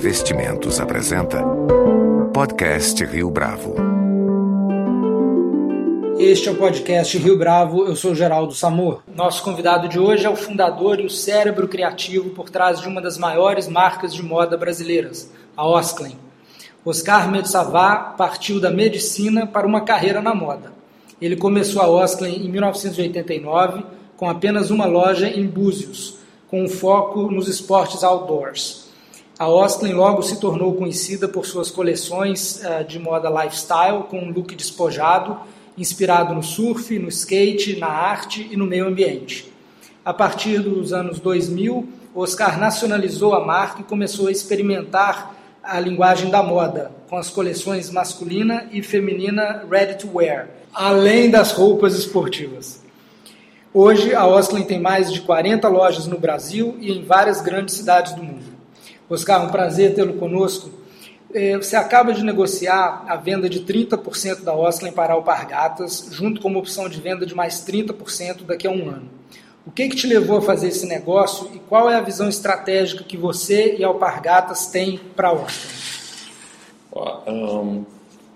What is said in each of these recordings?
Investimentos apresenta Podcast Rio Bravo. Este é o podcast Rio Bravo, eu sou Geraldo Samor. Nosso convidado de hoje é o fundador e o cérebro criativo por trás de uma das maiores marcas de moda brasileiras, a Osklen. Oscar Metsavá partiu da medicina para uma carreira na moda. Ele começou a Osklen em 1989 com apenas uma loja em Búzios, com um foco nos esportes outdoors. A Osklen logo se tornou conhecida por suas coleções uh, de moda lifestyle, com um look despojado, inspirado no surf, no skate, na arte e no meio ambiente. A partir dos anos 2000, Oscar nacionalizou a marca e começou a experimentar a linguagem da moda, com as coleções masculina e feminina ready to wear, além das roupas esportivas. Hoje, a Osklen tem mais de 40 lojas no Brasil e em várias grandes cidades do mundo. Oscar, um prazer tê-lo conosco. É, você acaba de negociar a venda de 30% da Osklen para Alpargatas, junto com uma opção de venda de mais 30% daqui a um ano. O que, que te levou a fazer esse negócio e qual é a visão estratégica que você e Alpargatas têm para a Osklen? Um,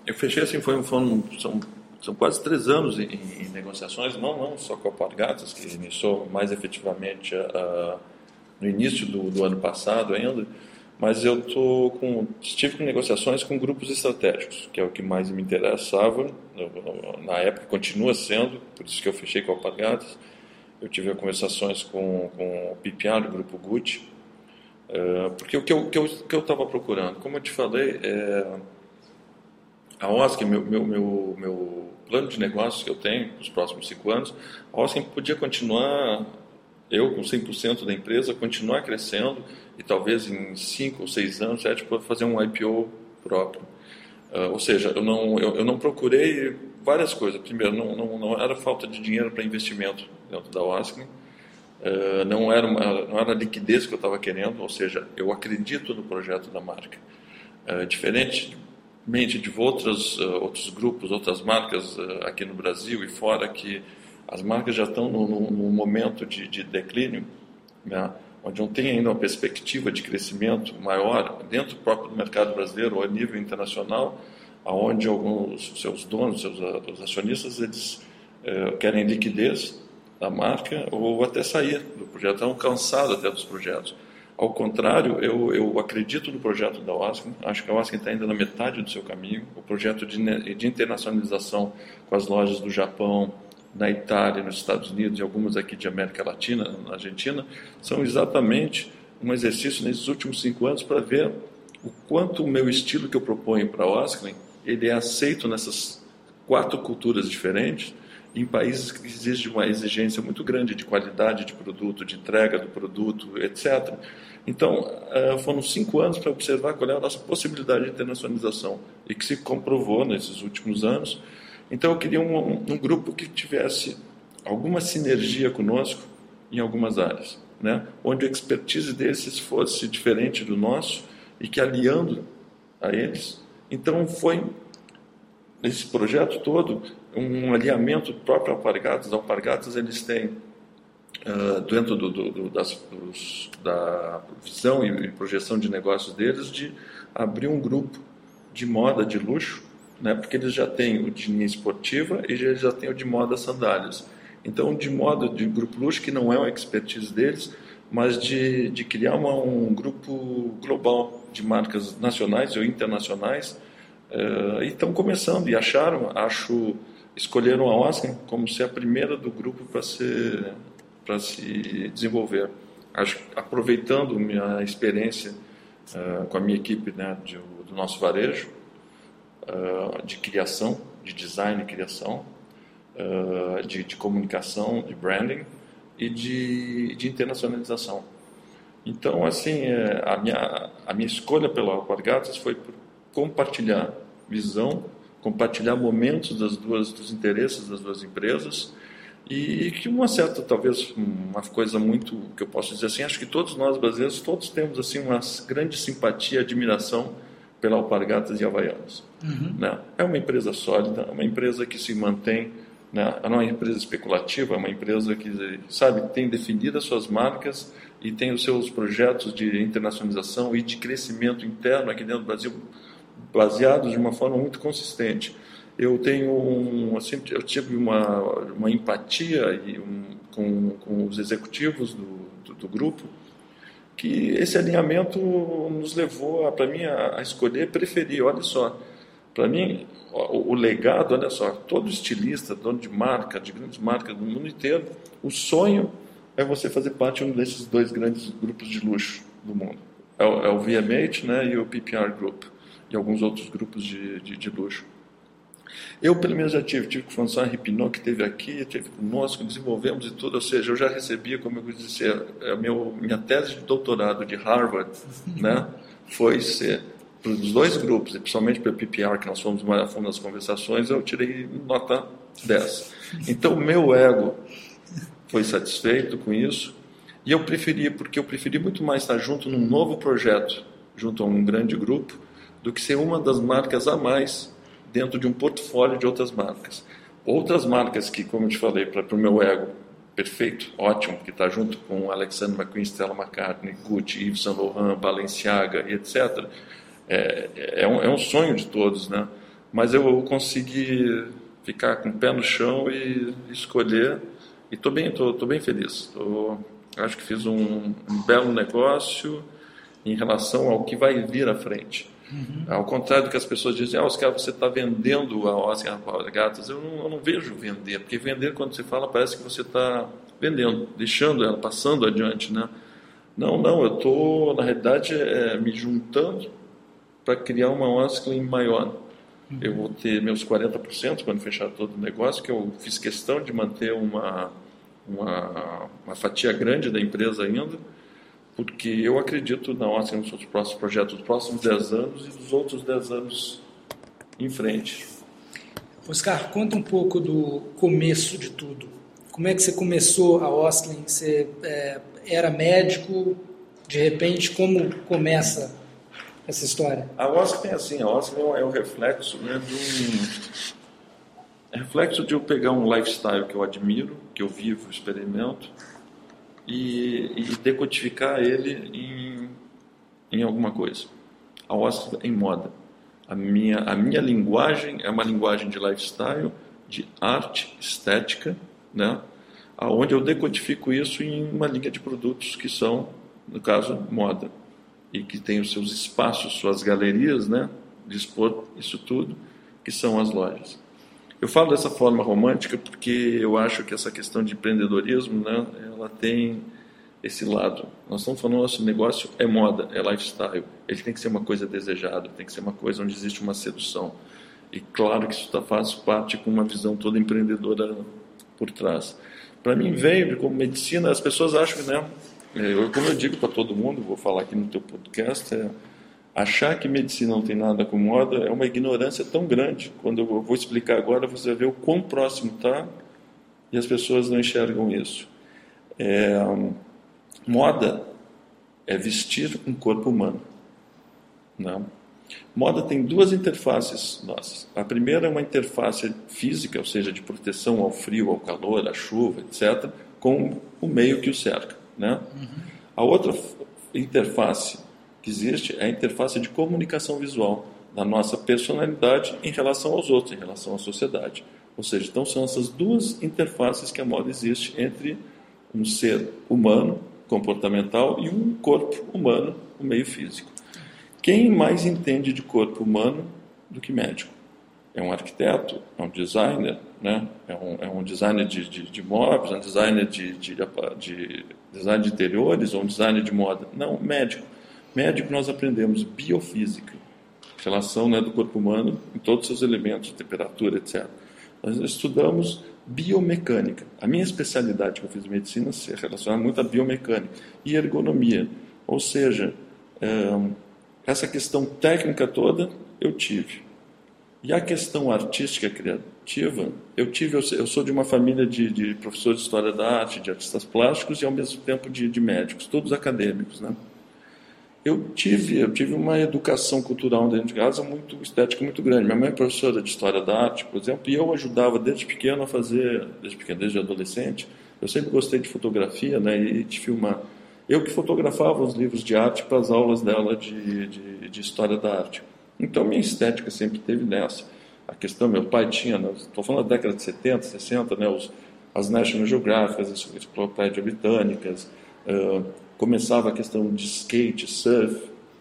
eu fechei assim, foi, foi são são quase três anos em, em negociações, não, não só com a Alpargatas, que iniciou mais efetivamente uh, no início do, do, ano passado ainda, mas eu tô com, estive com negociações com grupos estratégicos, que é o que mais me interessava, na época continua sendo, por isso que eu fechei com a Alpargatas. Eu tive conversações com, com o PPA do Grupo Gucci, uh, porque o que eu estava que eu, que eu procurando, como eu te falei, é, a Oscar, meu, meu, meu, meu plano de negócios que eu tenho para os próximos cinco anos, a Oscar podia continuar, eu com 100% da empresa, continuar crescendo e talvez em cinco ou seis anos é tipo fazer um IPO próprio. Uh, ou seja, eu não, eu, eu, não procurei várias coisas. Primeiro, não, não, não era falta de dinheiro para investimento dentro da Oscar. Uh, não, era uma, não era a liquidez que eu estava querendo, ou seja, eu acredito no projeto da marca. Uh, diferente mente de outros, uh, outros grupos, outras marcas aqui no Brasil e fora, que as marcas já estão num, momento de, de declínio, né, onde não tem ainda uma perspectiva de crescimento maior dentro do próprio mercado brasileiro ou a nível internacional, aonde alguns seus donos, seus os acionistas, eles uh, querem liquidez da marca ou até sair do projeto, estão cansados até dos projetos. Ao contrário, eu, eu acredito no projeto da OASC, acho que a OASC está ainda na metade do seu caminho. O projeto de, de internacionalização com as lojas do Japão, na Itália, nos Estados Unidos e algumas aqui de América Latina, na Argentina, são exatamente um exercício nesses últimos cinco anos para ver o quanto o meu estilo que eu proponho para a Osklen, ele é aceito nessas quatro culturas diferentes, em países que existe uma exigência muito grande de qualidade de produto, de entrega do produto, etc. Então, eh, foram cinco anos para observar qual é a nossa possibilidade de internacionalização e que se comprovou nesses últimos anos. Então, eu queria um, um grupo que tivesse alguma sinergia conosco em algumas áreas, né? onde a expertise desses fosse diferente do nosso e que aliando a eles. Então, foi esse projeto todo um alinhamento próprio Alpargatas. Alpargatas eles têm uh, dentro do, do, do, das, dos, da visão e projeção de negócios deles de abrir um grupo de moda de luxo, né? Porque eles já têm o de linha esportiva e já, já têm o de moda sandálias. Então, de moda de grupo luxo que não é uma expertise deles, mas de, de criar uma, um grupo global de marcas nacionais ou internacionais uh, e estão começando e acharam, acho escolheram a Oscar como ser a primeira do grupo para se para se desenvolver. Acho aproveitando minha experiência uh, com a minha equipe né, de, do nosso varejo uh, de criação, de design e criação, uh, de, de, comunicação, de branding e de, de internacionalização. Então, assim, é, a minha a minha escolha pela Alpargatas foi por compartilhar visão compartilhar momentos das duas dos interesses das duas empresas e que uma certa talvez uma coisa muito que eu posso dizer assim acho que todos nós brasileiros todos temos assim uma grande simpatia admiração pela Alpargatas e Havaianas uhum. né? é uma empresa sólida uma empresa que se mantém Né? Não é uma empresa especulativa, é uma empresa que, sabe, tem definido as suas marcas e tem os seus projetos de internacionalização e de crescimento interno aqui dentro do Brasil baseados de uma forma muito consistente. Eu tenho um, assim, eu tive uma, uma empatia e um, com, com os executivos do, do, do grupo que esse alinhamento nos levou, para mim, a, a, escolher, preferir. Olha só, para mim, o, o, legado, olha só, todo estilista, dono de marca, de grandes marcas do mundo inteiro, o sonho é você fazer parte de um desses dois grandes grupos de luxo do mundo. É o, é o VMH né, e o PPR Group, e alguns outros grupos de, de, de luxo. Eu, pelo menos, já tive, tive com o François Ripinot, que esteve aqui, teve conosco, desenvolvemos e tudo, ou seja, eu já recebia, como eu disse, a é, meu, minha tese de doutorado de Harvard, né, foi ser, para os dois grupos, e principalmente para o PPR, que nós fomos mais a fundo nas conversações, eu tirei nota 10. Então, meu ego foi satisfeito com isso, e eu preferi, porque eu preferi muito mais estar junto num novo projeto, junto a um grande grupo, do que ser uma das marcas a mais dentro de um portfólio de outras marcas. Outras marcas que, como eu te falei, para o meu ego, perfeito, ótimo, que está junto com Alexander McQueen, Stella McCartney, Gucci, Yves Saint Laurent, Balenciaga etc. É, é, um, é um sonho de todos, né? Mas eu consegui ficar com o pé no chão e escolher e estou bem, tô, tô, bem feliz. Tô, acho que fiz um, um belo negócio em relação ao que vai vir à frente. Uhum. Ao contrário do que as pessoas dizem, ah, Oscar, você está vendendo a Oscar Gatas. Eu não, eu não vejo vender, porque vender, quando você fala, parece que você está vendendo, deixando ela, passando adiante, né? Não, não, eu estou, na realidade, é, me juntando para criar uma Oscar maior. Uhum. Eu vou ter meus 40% quando fechar todo o negócio, que eu fiz questão de manter uma, uma, uma fatia grande da empresa ainda, porque eu acredito na Oscar nos seus próximos projetos, dos próximos 10 anos e dos outros 10 anos em frente. Oscar, conta um pouco do começo de tudo. Como é que você começou a Osklin? Você é, era médico, de repente, como começa essa história? A Osklin é assim, a Osklin é o reflexo né, de um... É reflexo de eu pegar um lifestyle que eu admiro, que eu vivo, experimento, e, e decodificar ele em, em alguma coisa. A Oscar em moda. A minha, a minha linguagem é uma linguagem de lifestyle, de arte, estética, né? aonde eu decodifico isso em uma linha de produtos que são, no caso, moda. E que tem os seus espaços, suas galerias, né? de expor isso tudo, que são as lojas. Eu falo dessa forma romântica porque eu acho que essa questão de empreendedorismo, né, ela tem esse lado. Nós estamos falando nosso negócio é moda, é lifestyle. Ele tem que ser uma coisa desejada, tem que ser uma coisa onde existe uma sedução. E claro que isso tá, faz parte com uma visão toda empreendedora por trás. Para mim veio como medicina, as pessoas acham, né? Eu, como eu digo para todo mundo, vou falar aqui no teu podcast, é, Achar que medicina não tem nada com moda é uma ignorância tão grande. Quando eu vou explicar agora, você vai ver o quão próximo está e as pessoas não enxergam isso. É, moda é vestir um corpo humano. Não. Né? Moda tem duas interfaces nossas. A primeira é uma interface física, ou seja, de proteção ao frio, ao calor, à chuva, etc., com o meio que o cerca. Né? Uhum. A outra interface que existe é a interface de comunicação visual da nossa personalidade em relação aos outros, em relação à sociedade. Ou seja, então são essas duas interfaces que a moda existe entre um ser humano, comportamental, e um corpo humano, o meio físico. Quem mais entende de corpo humano do que médico? É um arquiteto, é um designer, né? é, um, é um designer de, de, de móveis, é um designer de, de, de design de interiores ou um designer de moda. Não, médico. Médico, nós aprendemos biofísica, relação né, do corpo humano em todos os seus elementos, temperatura, etc. Nós estudamos biomecânica. A minha especialidade que eu fiz em medicina se relaciona muito à biomecânica e ergonomia. Ou seja, essa questão técnica toda eu tive. E a questão artística eu tive, eu sou de uma família de, de professores de história da arte, de artistas plásticos e ao mesmo tempo de, de médicos, todos acadêmicos, né? eu tive, eu tive uma educação cultural dentro de casa muito estética muito grande. Minha mãe é professora de história da arte, por exemplo, e eu ajudava desde pequeno a fazer, desde pequeno, desde adolescente. Eu sempre gostei de fotografia, né, e de filmar. Eu que fotografava os livros de arte para as aulas dela de, de, de história da arte. Então minha estética sempre teve nessa. A questão, meu pai tinha, estou né, falando da década de 70, 60, né, os, as National Geographic, as enciclopédias britânicas, uh, começava a questão de skate, surf.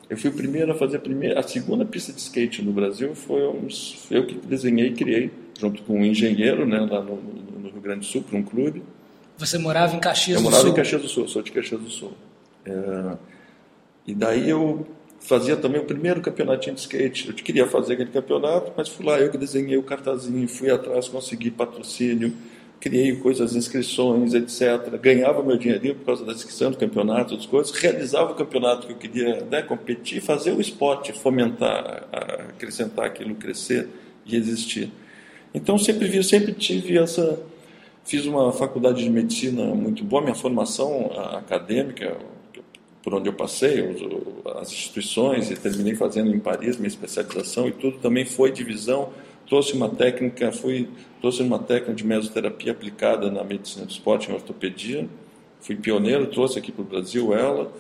Eu fui o primeiro a fazer a, primeira, a segunda pista de skate no Brasil, foi uns, eu que desenhei e criei, junto com um engenheiro né, lá no, no Rio Grande do Sul, para um clube. Você morava em Caxias do Sul? Eu morava em Caxias do Sul, sou de Caxias do Sul. É, e daí eu fazia também o primeiro campeonatinho de skate. Eu queria fazer aquele campeonato, mas fui lá, eu que desenhei o cartazinho, fui atrás, consegui patrocínio, criei coisas, inscrições, etc. Ganhava meu dinheirinho por causa da inscrição do campeonato, outras coisas. Realizava o campeonato que eu queria né, competir, fazer o esporte, fomentar, acrescentar aquilo, crescer e existir. Então sempre vi, sempre tive essa. Fiz uma faculdade de medicina muito boa, minha formação acadêmica, por onde eu passei, as instituições, e terminei fazendo em Paris minha especialização e tudo, também foi divisão trouxe uma técnica, fui, trouxe uma técnica de mesoterapia aplicada na medicina do esporte, em ortopedia. Fui pioneiro, trouxe aqui para o Brasil ela.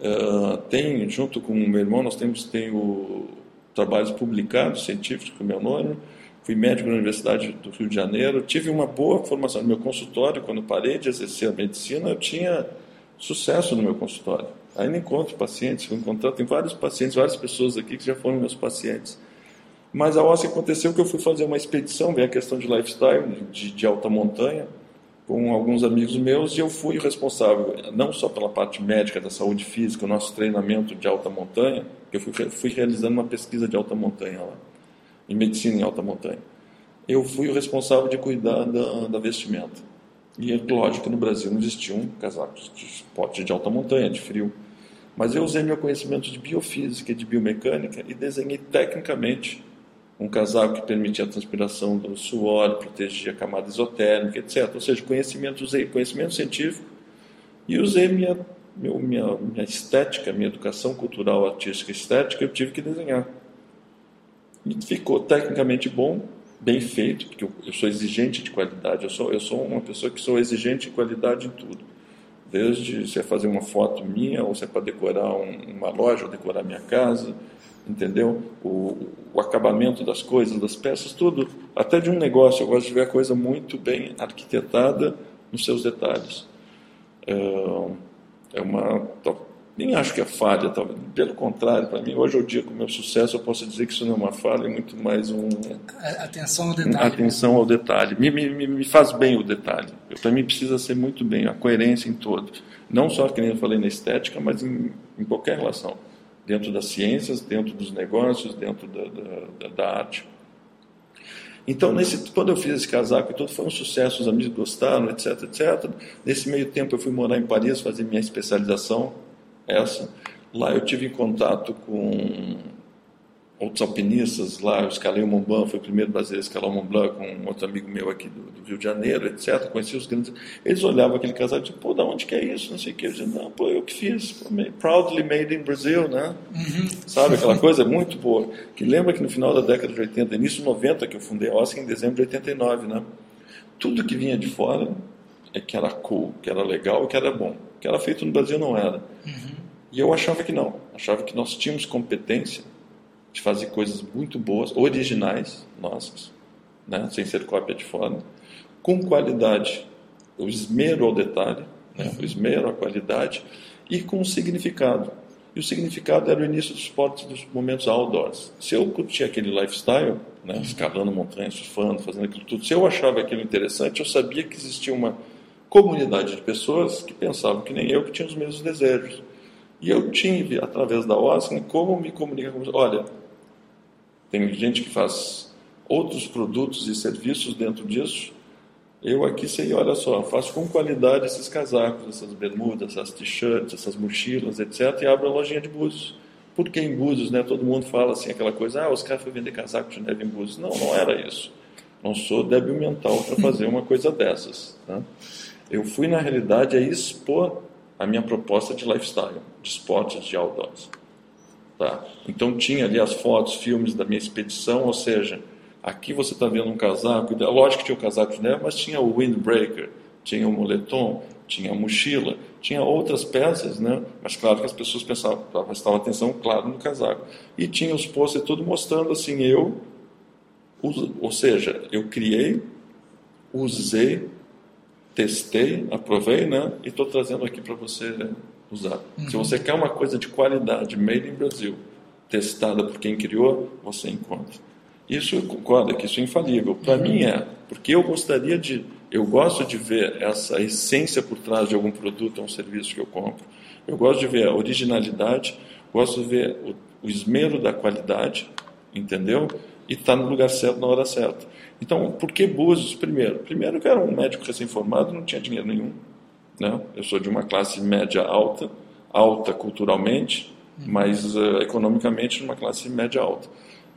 Uh, tem, junto com meu irmão, nós temos tenho trabalhos publicados, científicos, com meu nome. Fui médico na Universidade do Rio de Janeiro. Tive uma boa formação no meu consultório. Quando parei de exercer a medicina, eu tinha sucesso no meu consultório. Ainda encontro pacientes, vou encontrar, tem vários pacientes, várias pessoas aqui que já foram meus pacientes. Mas a OSCE aconteceu que eu fui fazer uma expedição, vem a questão de lifestyle, de, de alta montanha, com alguns amigos meus, e eu fui responsável não só pela parte médica da saúde física, o nosso treinamento de alta montanha, eu fui, fui realizando uma pesquisa de alta montanha lá, em medicina em alta montanha. Eu fui o responsável de cuidar da, da vestimenta. E é lógico que no Brasil não existiam casacos de esporte de alta montanha, de frio. Mas eu usei meu conhecimento de biofísica e de biomecânica e desenhei tecnicamente um casaco que permitia a transpiração do suor, protegia a camada isotérmica, etc. Ou seja, conhecimento, usei conhecimento científico e usei minha, meu, minha, minha estética, minha educação cultural, artística estética, eu tive que desenhar. E ficou tecnicamente bom, bem feito, porque eu, sou exigente de qualidade, eu sou, eu sou uma pessoa que sou exigente de qualidade em tudo. Desde se é fazer uma foto minha, ou se é para decorar um, uma loja, ou decorar minha casa, entendeu? O, o, acabamento das coisas, das peças, tudo. Até de um negócio, eu gosto de ver a coisa muito bem arquitetada nos seus detalhes. É, é uma. Nem acho que é falha, talvez. Pelo contrário, para mim, hoje é o dia com o meu sucesso, eu posso dizer que isso não é uma falha, é muito mais um. Atenção ao detalhe. Atenção ao detalhe. Me, me, me faz bem o detalhe. Para mim, precisa ser muito bem, a coerência em todo. Não só, que nem eu falei, na estética, mas em, em qualquer relação dentro das ciências, dentro dos negócios, dentro da, da, da arte. Então, nesse, quando eu fiz esse casaco e tudo, foi um sucesso, os amigos gostaram, etc, etc. Nesse meio tempo, eu fui morar em Paris, fazer minha especialização, essa. Lá eu tive contato com outros alpinistas lá, eu escalei o Mont Blanc, fui o primeiro brasileiro a escalar o Mont Blanc com um outro amigo meu aqui do, do Rio de Janeiro, etc. Conheci os grandes. Eles olhavam aquele casal e diziam, pô, da onde que é isso? Não sei o que. Eu dizia, não, pô, eu que fiz. Pô, proudly made in Brazil, né? Uhum. Sabe, aquela coisa muito boa. Que lembra que no final da década de 80, início de 90, que eu fundei a OSCE em dezembro de 89, né? Tudo que vinha de fora que era cool, que era legal, que era bom. Que era feito no Brasil não era. Uhum. E eu achava que não. Achava que nós tínhamos competência de fazer coisas muito boas, originais, nossas, né? sem ser cópia de fora, com qualidade, o esmero ao detalhe, né? o esmero à qualidade e com significado. E o significado era o início dos esportes dos momentos outdoors. Se eu curtia aquele lifestyle, né, escalando montanhas, surfando, fazendo aquilo tudo, se eu achava aquilo interessante, eu sabia que existia uma comunidade de pessoas que pensavam que nem eu, que tinham os mesmos desejos. E eu tive, através da OSCE, como me comunicar com Olha, tem gente que faz outros produtos e serviços dentro disso. Eu aqui sei, olha só, faço com qualidade esses casacos, essas bermudas, essas t-shirts, essas mochilas, etc. E abro a lojinha de Búzios. Por que em Búzios, né? Todo mundo fala assim, aquela coisa, ah, os caras foram vender casaco de neve em Búzios. Não, não era isso. Não sou débil mental para fazer uma coisa dessas. Né? Eu fui, na realidade, a expor a minha proposta de lifestyle, de esportes, de outdoors. Tá? Então tinha ali as fotos, filmes da minha expedição, ou seja, aqui você está vendo um casaco, lógico que tinha o casaco de neve, mas tinha o windbreaker, tinha o moletom, tinha a mochila, tinha outras peças, né? mas claro que as pessoas pensavam, prestavam atenção, claro, no casaco. E tinha os posters tudo mostrando assim, eu, ou seja, eu criei, usei, testei, aprovei, né? E estou trazendo aqui para você usar. Uhum. Se você quer uma coisa de qualidade, made in Brasil, testada por quem criou, você encontra. Isso eu concordo que isso é infalível. Para uhum. mim é, porque eu gostaria de, eu gosto de ver essa essência por trás de algum produto ou um serviço que eu compro. Eu gosto de ver a originalidade, gosto de ver o, o esmero da qualidade, entendeu? E estar tá no lugar certo na hora certa. Então, por que Búzios? Primeiro, primeiro que era um médico recém-formado, não tinha dinheiro nenhum. Né? Eu sou de uma classe média alta, alta culturalmente, mas uh, economicamente numa classe média alta.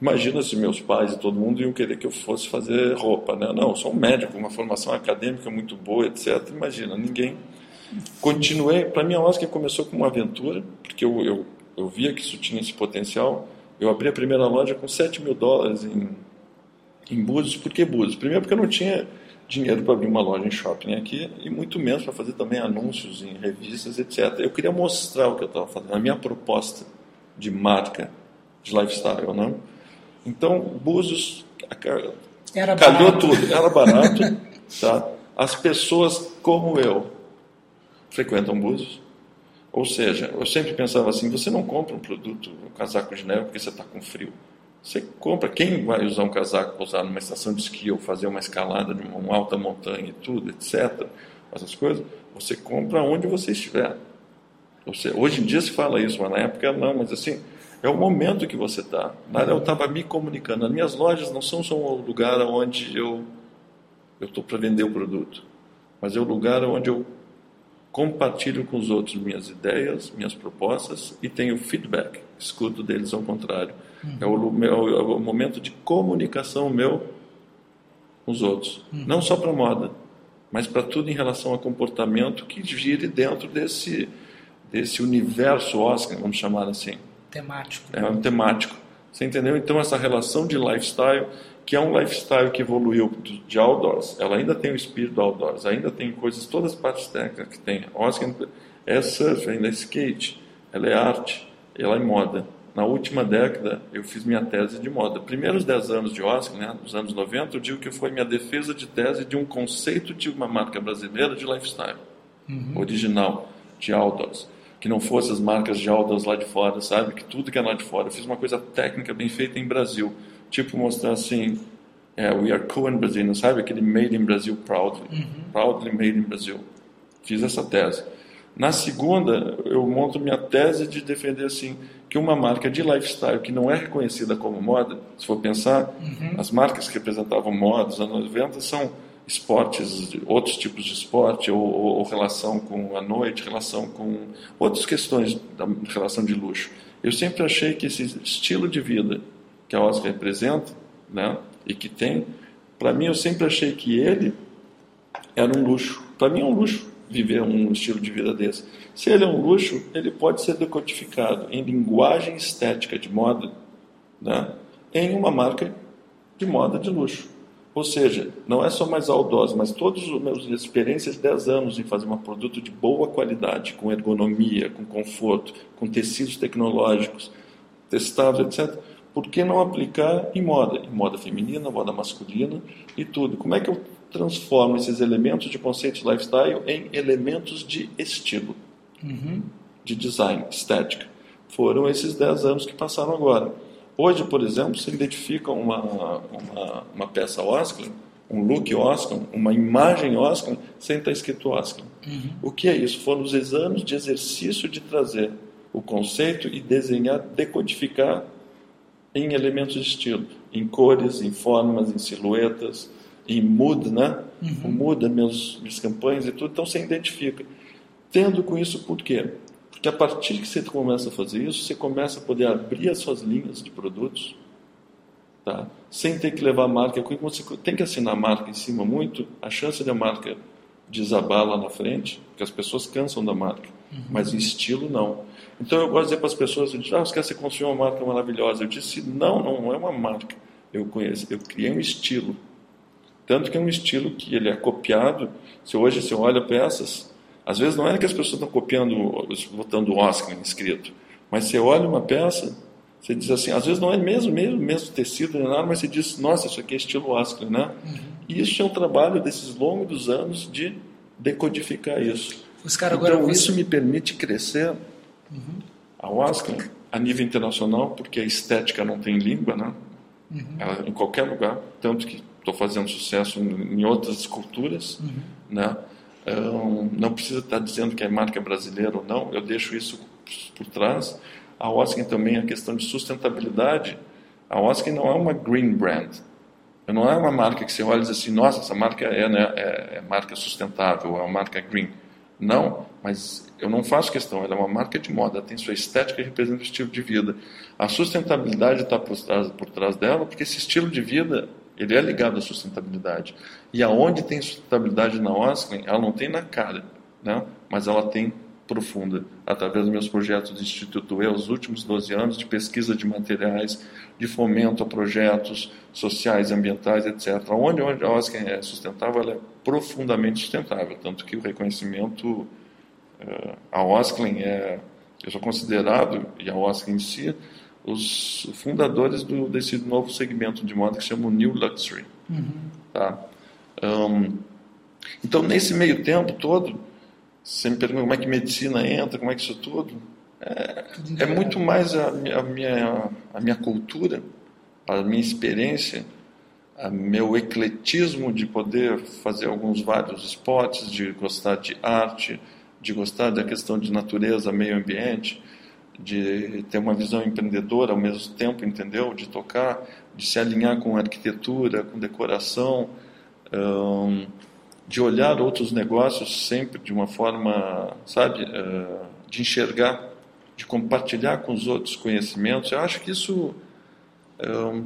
Imagina se meus pais e todo mundo iam querer que eu fosse fazer roupa, né? Não, eu sou um médico, uma formação acadêmica muito boa, etc. Imagina, ninguém. Continuei, para mim a Oscar começou como uma aventura, porque eu, eu, eu via que isso tinha esse potencial. Eu abri a primeira loja com 7 mil dólares em em Búzios. Por que Búzios? Primeiro porque eu não tinha dinheiro para abrir uma loja em shopping aqui e muito menos para fazer também anúncios em revistas, etc. Eu queria mostrar o que eu estava fazendo, a minha proposta de marca, de lifestyle? Né? Então, Búzios era calhou barato. tudo, era barato, tá? As pessoas como eu frequentam Búzios. Ou seja, eu sempre pensava assim, você não compra um produto, um casaco de neve porque você está com frio. Você compra, quem vai usar um casaco para usar numa estação de esqui ou fazer uma escalada de uma alta montanha e tudo, etc., essas coisas, você compra onde você estiver. Você, hoje em dia se fala isso, mas na época não, mas assim, é o momento que você está. Eu estava me comunicando. As minhas lojas não são só um lugar onde eu estou para vender o produto, mas é o lugar onde eu compartilho com os outros minhas ideias, minhas propostas e tenho feedback, escuto deles ao contrário. Uhum. É, o, meu, é o momento de comunicação meu com os outros. Uhum. Não só para moda, mas para tudo em relação a comportamento que gire dentro desse, desse universo Oscar, vamos chamar assim. Temático. É um temático. Você entendeu? Então, essa relação de lifestyle, que é um lifestyle que evoluiu de outdoors, ela ainda tem o espírito do outdoors, ainda tem coisas, todas as partes técnicas que tem. Oscar é surf, ainda é skate, ela é arte, ela é moda na última década, eu fiz minha tese de moda. Primeiros 10 anos de Oscar, né, nos anos 90, eu digo que foi minha defesa de tese de um conceito de uma marca brasileira de lifestyle, uhum. original, de outdoors. Que não fosse as marcas de outdoors lá de fora, sabe? Que tudo que é lá de fora. Eu fiz uma coisa técnica bem feita em Brasil. Tipo, mostrar assim, é, we are cool in Brazil, sabe? Aquele made in Brazil proudly. Uhum. Proudly made in Brazil. Fiz essa tese. Na segunda, eu monto minha tese de defender assim que uma marca de lifestyle que não é reconhecida como moda, se for pensar, uhum. as marcas que representavam moda nos anos 90 são esportes, outros tipos de esporte, ou, ou, ou, relação com a noite, relação com outras questões da relação de luxo. Eu sempre achei que esse estilo de vida que a Oscar representa, né, e que tem, para mim eu sempre achei que ele era um luxo. Para mim é um luxo viver um estilo de vida desse. Se ele é um luxo, ele pode ser decodificado em linguagem estética de moda, né, em uma marca de moda de luxo. Ou seja, não é só mais audosa, mas todas as minhas experiências de 10 anos em fazer um produto de boa qualidade, com ergonomia, com conforto, com tecidos tecnológicos, testáveis, etc. Por que não aplicar em moda? Em moda feminina, moda masculina e tudo. Como é que eu transforma esses elementos de conceito de lifestyle em elementos de estilo, uhum. de design, estética. Foram esses 10 anos que passaram agora. Hoje, por exemplo, se identifica uma, uma, uma peça Oscar, um look Oscar, uma imagem Oscar, sem estar escrito Oscar. Uhum. O que é isso? Foram os anos de exercício de trazer o conceito e desenhar, decodificar em elementos de estilo, em cores, em formas, em silhuetas, e muda, né? Uhum. Muda meus, minhas campanhas e tudo, então você identifica. Tendo com isso por quê? Porque a partir que você começa a fazer isso, você começa a poder abrir as suas linhas de produtos, tá? sem ter que levar a marca. Quando você tem que assinar a marca em cima muito, a chance de a marca desabar lá na frente, porque as pessoas cansam da marca, uhum. mas em estilo não. Então eu gosto de dizer para as pessoas, ah, você quer se construir uma marca maravilhosa? Eu disse, não, não é uma marca. Eu conheço, eu criei um estilo. Tanto que é um estilo que ele é copiado. Se hoje você olha peças, às vezes não é que as pessoas estão copiando, botando Oscar escrito, mas você olha uma peça, você diz assim, às vezes não é mesmo, mesmo, mesmo tecido, nada, mas você diz, nossa, isso aqui é estilo Oscar, né? Uhum. E isso é um trabalho desses longos anos de decodificar isso. então isso me permite crescer uhum. a Oscar a nível internacional, porque a estética não tem língua, né? Uhum. Ela, em qualquer lugar, tanto que estou fazendo sucesso em outras culturas, uhum. né? Um, não precisa estar dizendo que é marca brasileira ou não, eu deixo isso por trás. A Oscar também a questão de sustentabilidade. A Oscar não é uma green brand, não é uma marca que você olha e diz assim, nossa, essa marca é, né, é, é marca sustentável, é uma marca green. Não, mas eu não faço questão, ela é uma marca de moda, tem sua estética e representa o estilo de vida. A sustentabilidade está por trás, por trás dela, porque esse estilo de vida ele é ligado à sustentabilidade. E aonde tem sustentabilidade na Oscar, ela não tem na cara, né? mas ela tem profunda, através dos meus projetos do Instituto E, os últimos 12 anos de pesquisa de materiais, de fomento a projetos sociais, ambientais, etc. Onde, onde a Oscar é sustentável, ela é profundamente sustentável, tanto que o reconhecimento, eh, a Oscar é, eu sou considerado, e a Oscar em si, os fundadores do, desse novo segmento de moda que se chama New Luxury. Uhum. Tá? Um, então, nesse meio tempo todo, você me pergunta como é que medicina entra, como é que isso tudo. É, é muito mais a, a, minha, a minha cultura, a minha experiência, a meu ecletismo de poder fazer alguns vários esportes, de gostar de arte, de gostar da questão de natureza, meio ambiente, de ter uma visão empreendedora ao mesmo tempo, entendeu? De tocar, de se alinhar com arquitetura, com decoração. De olhar outros negócios sempre de uma forma, sabe, uh, de enxergar, de compartilhar com os outros conhecimentos. Eu acho que isso eh,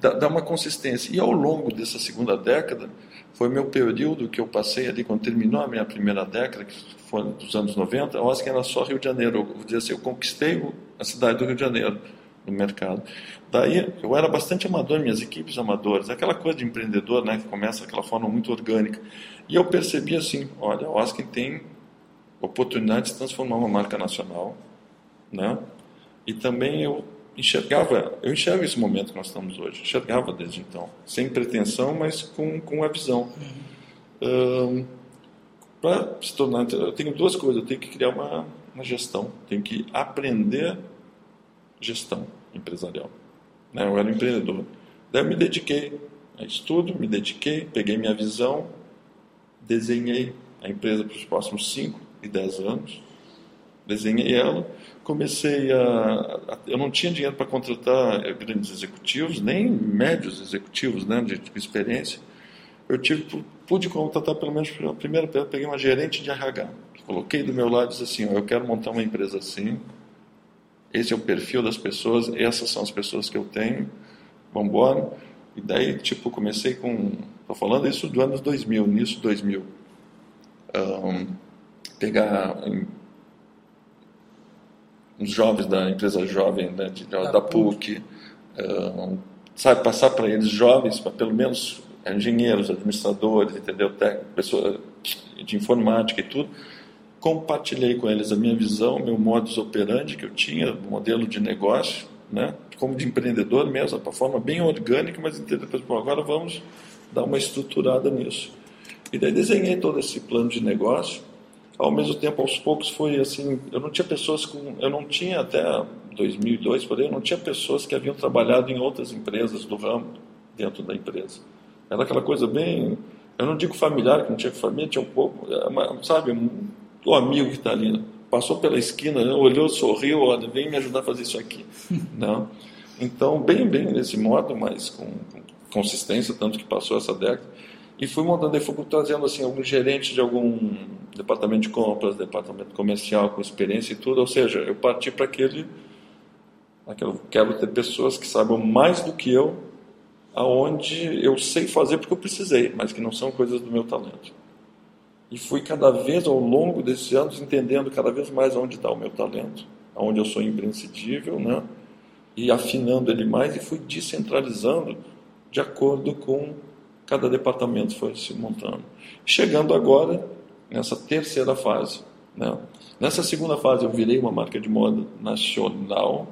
dá, uma consistência. E ao longo dessa segunda década, foi meu período que eu passei ali, quando terminou a minha primeira década, que foi dos anos 90, eu acho que era só Rio de Janeiro. Eu vou assim, eu conquistei a cidade do Rio de Janeiro no mercado. Daí eu era bastante amador, minhas equipes amadoras, aquela coisa de empreendedor, né, que começa daquela forma muito orgânica. E eu percebi assim, olha, o Askin tem oportunidade de transformar uma marca nacional, né? E também eu enxergava, eu enxergo esse momento que nós estamos hoje, enxergava desde então, sem pretensão, mas com, com a visão. Um, Para se tornar, eu tenho duas coisas, eu tenho que criar uma, uma gestão, tenho que aprender gestão empresarial. Né? Eu era um empreendedor. Daí eu me dediquei a estudo, me dediquei, peguei minha visão, desenhei a empresa para os próximos 5 e 10 anos, desenhei ela, comecei a, a eu não tinha dinheiro para contratar grandes executivos, nem médios executivos, né, de, de experiência. Eu tive, pude contratar pelo menos a primeira, peguei uma gerente de RH, coloquei do meu lado e disse assim, eu quero montar uma empresa assim, esse é o perfil das pessoas, essas são as pessoas que eu tenho, vamos embora. E daí, tipo, comecei com, estou falando isso do ano 2000, início 2000, um, pegar um, uns jovens da empresa jovem, né, de, da, PUC, um, sabe, passar para eles jovens, para pelo menos engenheiros, administradores, entendeu, técnicos, pessoas de informática e tudo, compartilhei com eles a minha visão, meu modus operandi que eu tinha, modelo de negócio, né? como de empreendedor mesmo, de forma bem orgânica, mas entender, bom, agora vamos dar uma estruturada nisso. E daí desenhei todo esse plano de negócio. Ao mesmo tempo, aos poucos foi assim, eu não tinha pessoas com, eu não tinha até 2002, por aí, eu não tinha pessoas que haviam trabalhado em outras empresas do ramo dentro da empresa. Era aquela coisa bem, eu não digo familiar, que não tinha família, tinha um pouco, sabe, o amigo que está ali, passou pela esquina, né, olhou, sorriu, olha, vem me ajudar a fazer isso aqui. Não. Então, bem, bem desse modo, mas com, com consistência, tanto que passou essa década. E fui montando, e fui trazendo assim, algum gerente de algum departamento de compras, departamento comercial com experiência e tudo. Ou seja, eu parti para aquele, aquele. Quero ter pessoas que saibam mais do que eu, aonde eu sei fazer porque eu precisei, mas que não são coisas do meu talento. E fui cada vez ao longo desses anos entendendo cada vez mais onde está o meu talento, onde eu sou imprescindível, né? E afinando ele mais e fui descentralizando de acordo com cada departamento foi se montando. Chegando agora nessa terceira fase, né? Nessa segunda fase eu virei uma marca de moda nacional,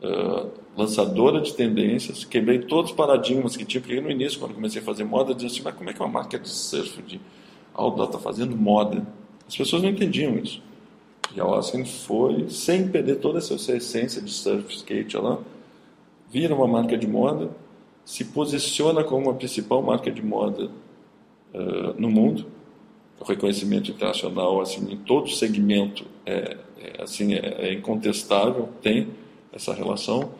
uh, lançadora de tendências, quebrei todos os paradigmas que tinha, porque no início, quando comecei a fazer moda, eu dizia assim, mas como é que uma marca de surf, de outdoor está fazendo moda? As pessoas não entendiam isso. E a Oscar foi, sem perder toda essa essência de surf, skate, lá, vira uma marca de moda, se posiciona como a principal marca de moda uh, no mundo, o reconhecimento internacional assim em todo segmento é, é assim é, é, incontestável tem essa relação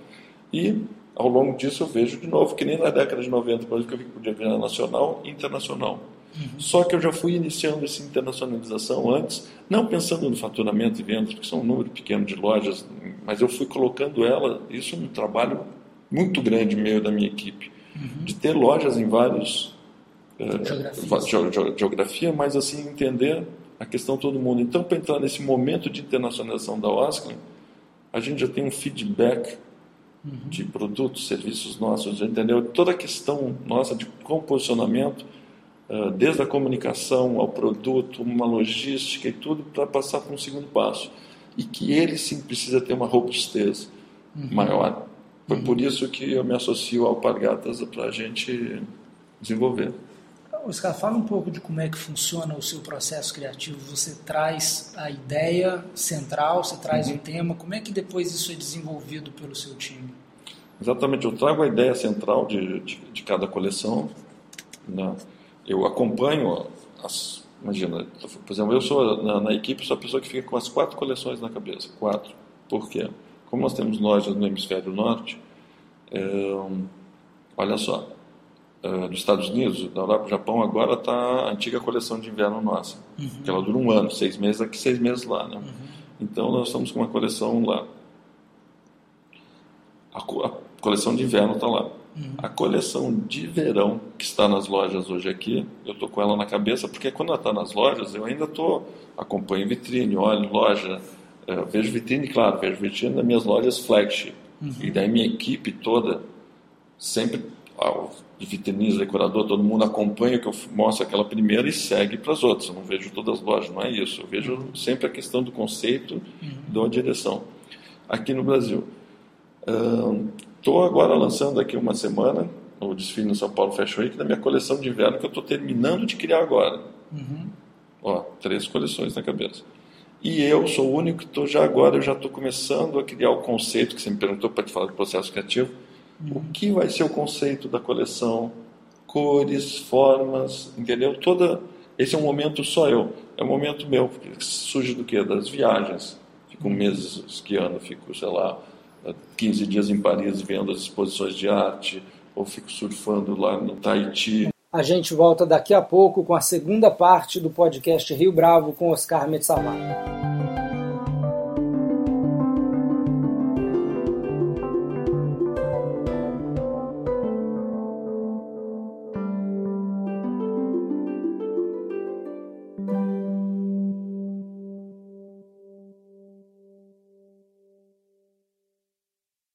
e ao longo disso eu vejo de novo que nem na década de 90 por exemplo eu vi que podia virar nacional e internacional uhum. só que eu já fui iniciando essa internacionalização antes não pensando no faturamento e vendas porque são um número pequeno de lojas mas eu fui colocando ela isso num trabalho muito grande meio da minha equipe uhum. de ter lojas em vários geografia. geografia, mas assim entender a questão todo mundo. Então, para entrar nesse momento de internacionalização da Oscar, a gente já tem um feedback uhum. de produtos, serviços nossos, já entendeu? Toda a questão nossa de composicionamento, desde a comunicação ao produto, uma logística e tudo, para passar para um segundo passo. E que ele sim precisa ter uma robustez uhum. maior. Foi uhum. por isso que eu me associo ao Pargatas para a gente desenvolver. Oscar, fala um pouco de como é que funciona o seu processo criativo. Você traz a ideia central, você traz uhum. o tema, como é que depois isso é desenvolvido pelo seu time? Exatamente, eu trago a ideia central de, de, de cada coleção. Né? Eu acompanho as. Imagina, por exemplo, eu sou na, na, equipe sou a pessoa que fica com as quatro coleções na cabeça. Quatro. Por quê? Como nós temos lojas no hemisfério norte, é, olha só, uh, dos Estados Unidos, da Europa, Japão, agora está a antiga coleção de inverno nossa, uhum. que ela dura um ano, seis meses aqui, seis meses lá, né? Uhum. Então nós estamos com uma coleção lá. A, a coleção de inverno está lá. Uhum. A coleção de verão que está nas lojas hoje aqui, eu estou com ela na cabeça, porque quando ela está nas lojas, eu ainda estou acompanho vitrine, olho loja, uh, vejo vitrine, claro, vejo vitrine nas minhas lojas flagship. Uhum. E daí minha equipe toda sempre de vitrinismo, decorador, todo mundo acompanha que eu mostro aquela primeira e segue para as outras. Eu não vejo todas as lojas, não é isso. Eu vejo sempre a questão do conceito, uhum. da direção. Aqui no Brasil. Estou agora lançando aqui uma semana o desfile no São Paulo Fashion Week da minha coleção de inverno que eu estou terminando de criar agora. Uhum. Ó, três coleções na cabeça. E eu sou o único que estou já agora, eu já estou começando a criar o conceito que você me perguntou para te falar do processo criativo o que vai ser o conceito da coleção, cores, formas, entendeu? Toda esse é um momento só eu, é um momento meu, porque surge do que das viagens. Fico meses esquiando, fico, sei lá, 15 dias em Paris vendo as exposições de arte, ou fico surfando lá no Tahiti. A gente volta daqui a pouco com a segunda parte do podcast Rio Bravo com Oscar Metsamar.